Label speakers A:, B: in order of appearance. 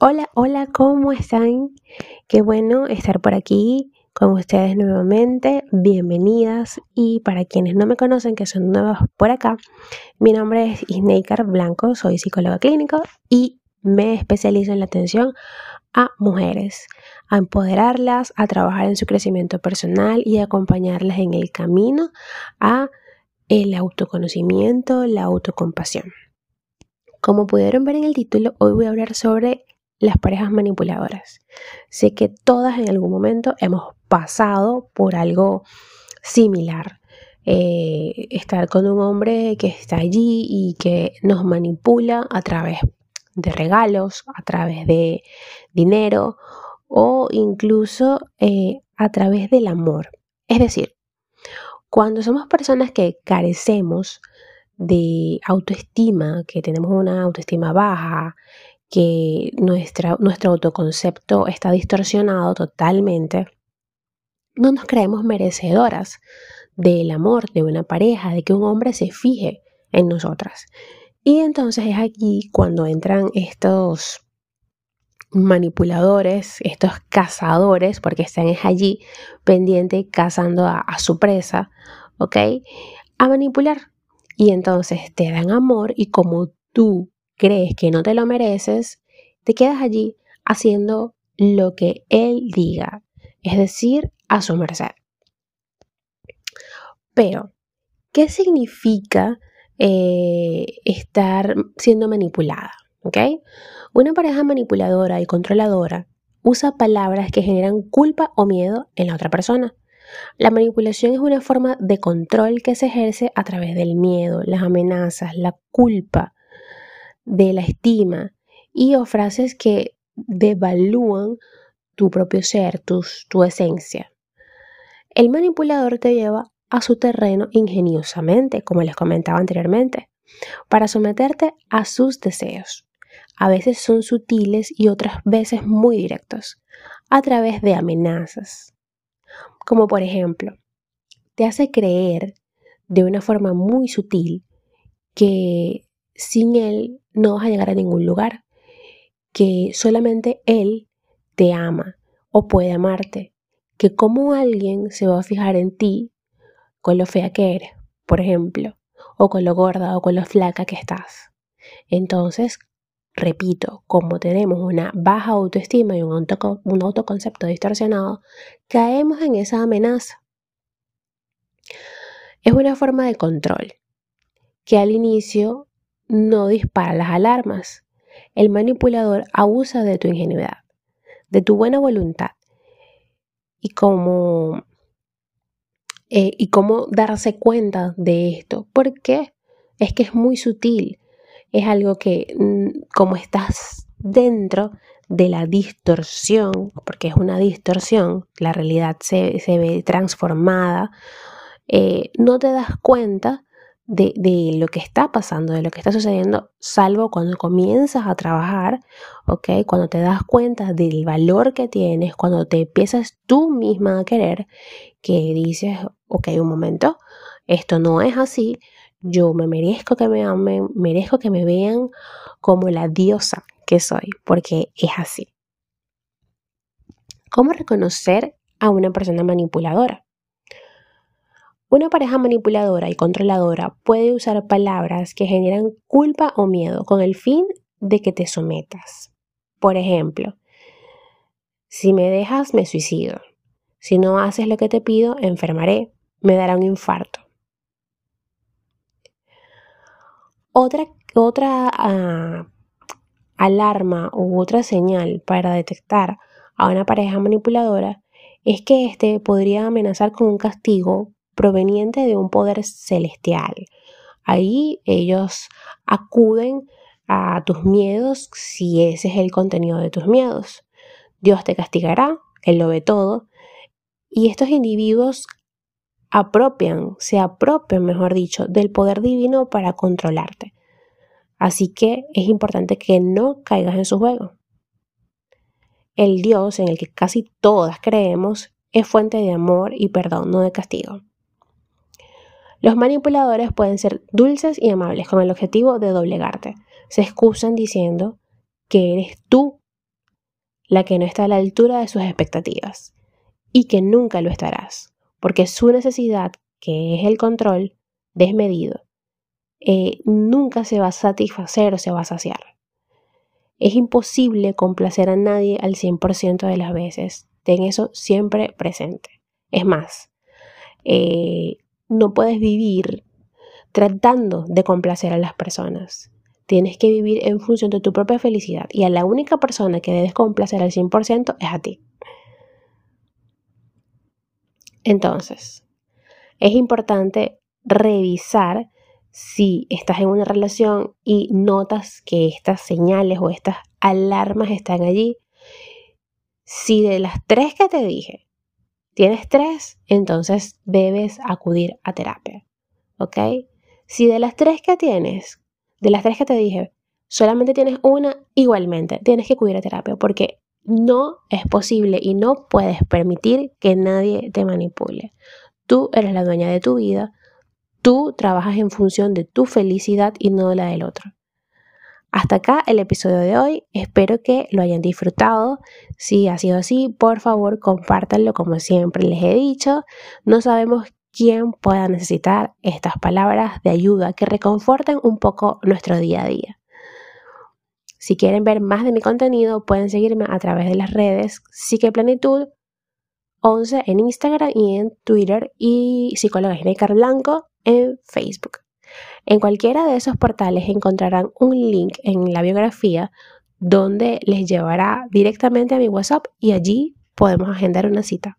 A: Hola, hola, ¿cómo están? Qué bueno estar por aquí con ustedes nuevamente. Bienvenidas. Y para quienes no me conocen, que son nuevos por acá, mi nombre es Isneikar Blanco, soy psicóloga clínica y me especializo en la atención a mujeres, a empoderarlas, a trabajar en su crecimiento personal y acompañarlas en el camino a el autoconocimiento, la autocompasión. Como pudieron ver en el título, hoy voy a hablar sobre las parejas manipuladoras. Sé que todas en algún momento hemos pasado por algo similar. Eh, estar con un hombre que está allí y que nos manipula a través de regalos, a través de dinero o incluso eh, a través del amor. Es decir, cuando somos personas que carecemos de autoestima, que tenemos una autoestima baja, que nuestra, nuestro autoconcepto está distorsionado totalmente, no nos creemos merecedoras del amor de una pareja, de que un hombre se fije en nosotras. Y entonces es aquí cuando entran estos manipuladores, estos cazadores, porque están allí pendientes cazando a su presa, ¿ok? A manipular. Y entonces te dan amor y como tú crees que no te lo mereces, te quedas allí haciendo lo que él diga, es decir, a su merced. Pero, ¿qué significa eh, estar siendo manipulada? Una pareja manipuladora y controladora usa palabras que generan culpa o miedo en la otra persona. La manipulación es una forma de control que se ejerce a través del miedo, las amenazas, la culpa, de la estima y o frases que devalúan tu propio ser, tu, tu esencia. El manipulador te lleva a su terreno ingeniosamente, como les comentaba anteriormente, para someterte a sus deseos. A veces son sutiles y otras veces muy directos, a través de amenazas. Como por ejemplo, te hace creer de una forma muy sutil que sin él no vas a llegar a ningún lugar, que solamente él te ama o puede amarte, que como alguien se va a fijar en ti con lo fea que eres, por ejemplo, o con lo gorda o con lo flaca que estás. Entonces, repito, como tenemos una baja autoestima y un, autoconcepto distorsionado, caemos en esa amenaza. Es una forma de control que al inicio no dispara las alarmas. El manipulador abusa de tu ingenuidad, de tu buena voluntad y cómo, eh, y cómo darse cuenta de esto. ¿Por qué? Es que es muy sutil. Es algo que mm, como estás dentro de la distorsión, porque es una distorsión, la realidad se, ve transformada, eh, no te das cuenta de, lo que está pasando, de lo que está sucediendo, salvo cuando comienzas a trabajar, ¿ok? Cuando te das cuenta del valor que tienes, cuando te empiezas tú misma a querer, que dices, ok, un momento, esto no es así, yo me merezco que me amen, merezco que me vean como la diosa que soy, porque es así. ¿Cómo reconocer a una persona manipuladora? Una pareja manipuladora y controladora puede usar palabras que generan culpa o miedo con el fin de que te sometas. Por ejemplo, si me dejas, me suicido. Si no haces lo que te pido, enfermaré. Me dará un infarto. Otra, otra ah, alarma u otra señal para detectar a una pareja manipuladora es que éste podría amenazar con un castigo proveniente de un poder celestial. Ahí ellos acuden a tus miedos si ese es el contenido de tus miedos. Dios te castigará, Él lo ve todo. Y estos individuos apropian, se apropian, mejor dicho, del poder divino para controlarte. Así que es importante que no caigas en su juego. El Dios en el que casi todas creemos es fuente de amor y perdón, no de castigo. Los manipuladores pueden ser dulces y amables con el objetivo de doblegarte. Se excusan diciendo que eres tú la que no está a la altura de sus expectativas y que nunca lo estarás, porque su necesidad, que es el control desmedido, eh, nunca se va a satisfacer o se va a saciar. Es imposible complacer a nadie al 100% de las veces. Ten eso siempre presente. Es más, eh, no puedes vivir tratando de complacer a las personas. Tienes que vivir en función de tu propia felicidad y a la única persona que debes complacer al 100% es a ti. Entonces, es importante revisar si estás en una relación y notas que estas señales o estas alarmas están allí. Si de las tres que te dije tienes tres, entonces debes acudir a terapia. ¿Ok? Si de las tres que tienes, de las tres que te dije, solamente tienes una, igualmente tienes que acudir a terapia porque no es posible y no puedes permitir que nadie te manipule. Tú eres la dueña de tu vida, tú trabajas en función de tu felicidad y no de la del otro. Hasta acá el episodio de hoy. Espero que lo hayan disfrutado. Si ha sido así, por favor, compártanlo como siempre les he dicho. No sabemos quién pueda necesitar estas palabras de ayuda que reconforten un poco nuestro día a día. Si quieren ver más de mi contenido, pueden seguirme a través de las redes Psiqueplanitud 11 en Instagram y en Twitter y Psicóloga Ginecar Blanco en Facebook. En cualquiera de esos portales encontrarán un link en la biografía donde les llevará directamente a mi WhatsApp y allí podemos agendar una cita.